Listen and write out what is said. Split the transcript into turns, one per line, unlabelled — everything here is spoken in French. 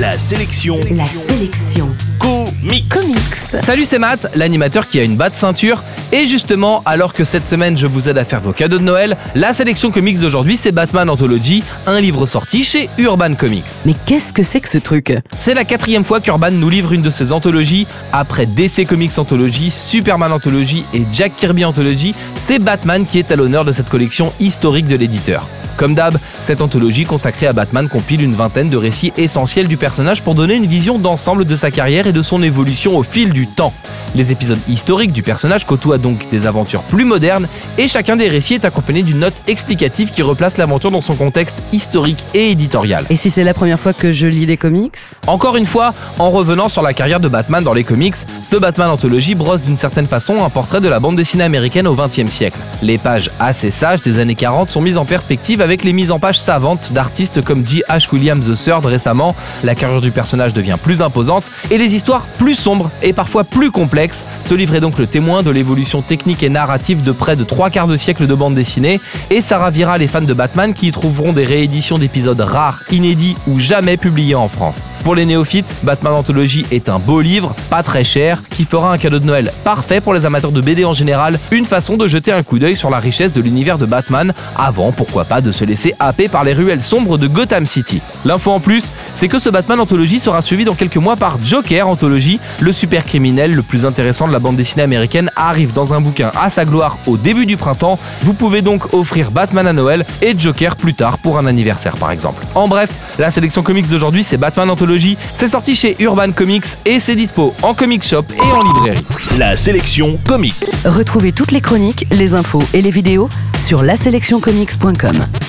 La sélection.
La sélection.
Comics.
Comics.
Salut, c'est Matt, l'animateur qui a une batte ceinture. Et justement, alors que cette semaine je vous aide à faire vos cadeaux de Noël, la sélection comics d'aujourd'hui c'est Batman Anthology, un livre sorti chez Urban Comics.
Mais qu'est-ce que c'est que ce truc?
C'est la quatrième fois qu'Urban nous livre une de ses anthologies. Après DC Comics Anthology, Superman Anthology et Jack Kirby Anthology, c'est Batman qui est à l'honneur de cette collection historique de l'éditeur. Comme d'hab, cette anthologie consacrée à Batman compile une vingtaine de récits essentiels du personnage pour donner une vision d'ensemble de sa carrière et de son évolution au fil du temps. Les épisodes historiques du personnage côtoient donc des aventures plus modernes et chacun des récits est accompagné d'une note explicative qui replace l'aventure dans son contexte historique et éditorial.
Et si c'est la première fois que je lis des comics?
Encore une fois, en revenant sur la carrière de Batman dans les comics, ce Batman Anthology brosse d'une certaine façon un portrait de la bande dessinée américaine au XXe siècle. Les pages assez sages des années 40 sont mises en perspective avec les mises en page savantes d'artistes comme J. H. Williams III récemment, la carrière du personnage devient plus imposante et les histoires plus sombres et parfois plus complexes. Ce livre est donc le témoin de l'évolution technique et narrative de près de trois quarts de siècle de bande dessinée et ça ravira les fans de Batman qui y trouveront des rééditions d'épisodes rares, inédits ou jamais publiés en France. Pour les néophytes, Batman Anthology est un beau livre, pas très cher, qui fera un cadeau de Noël parfait pour les amateurs de BD en général, une façon de jeter un coup d'œil sur la richesse de l'univers de Batman avant, pourquoi pas, de se laisser happer par les ruelles sombres de Gotham City. L'info en plus, c'est que ce Batman Anthology sera suivi dans quelques mois par Joker Anthology, le super criminel le plus intéressant de la bande dessinée américaine arrive dans un bouquin à sa gloire au début du printemps. Vous pouvez donc offrir Batman à Noël et Joker plus tard pour un anniversaire par exemple. En bref, la sélection comics d'aujourd'hui c'est Batman Anthology, c'est sorti chez Urban Comics et c'est dispo en comic shop et en librairie.
La sélection comics.
Retrouvez toutes les chroniques, les infos et les vidéos sur laselectioncomics.com.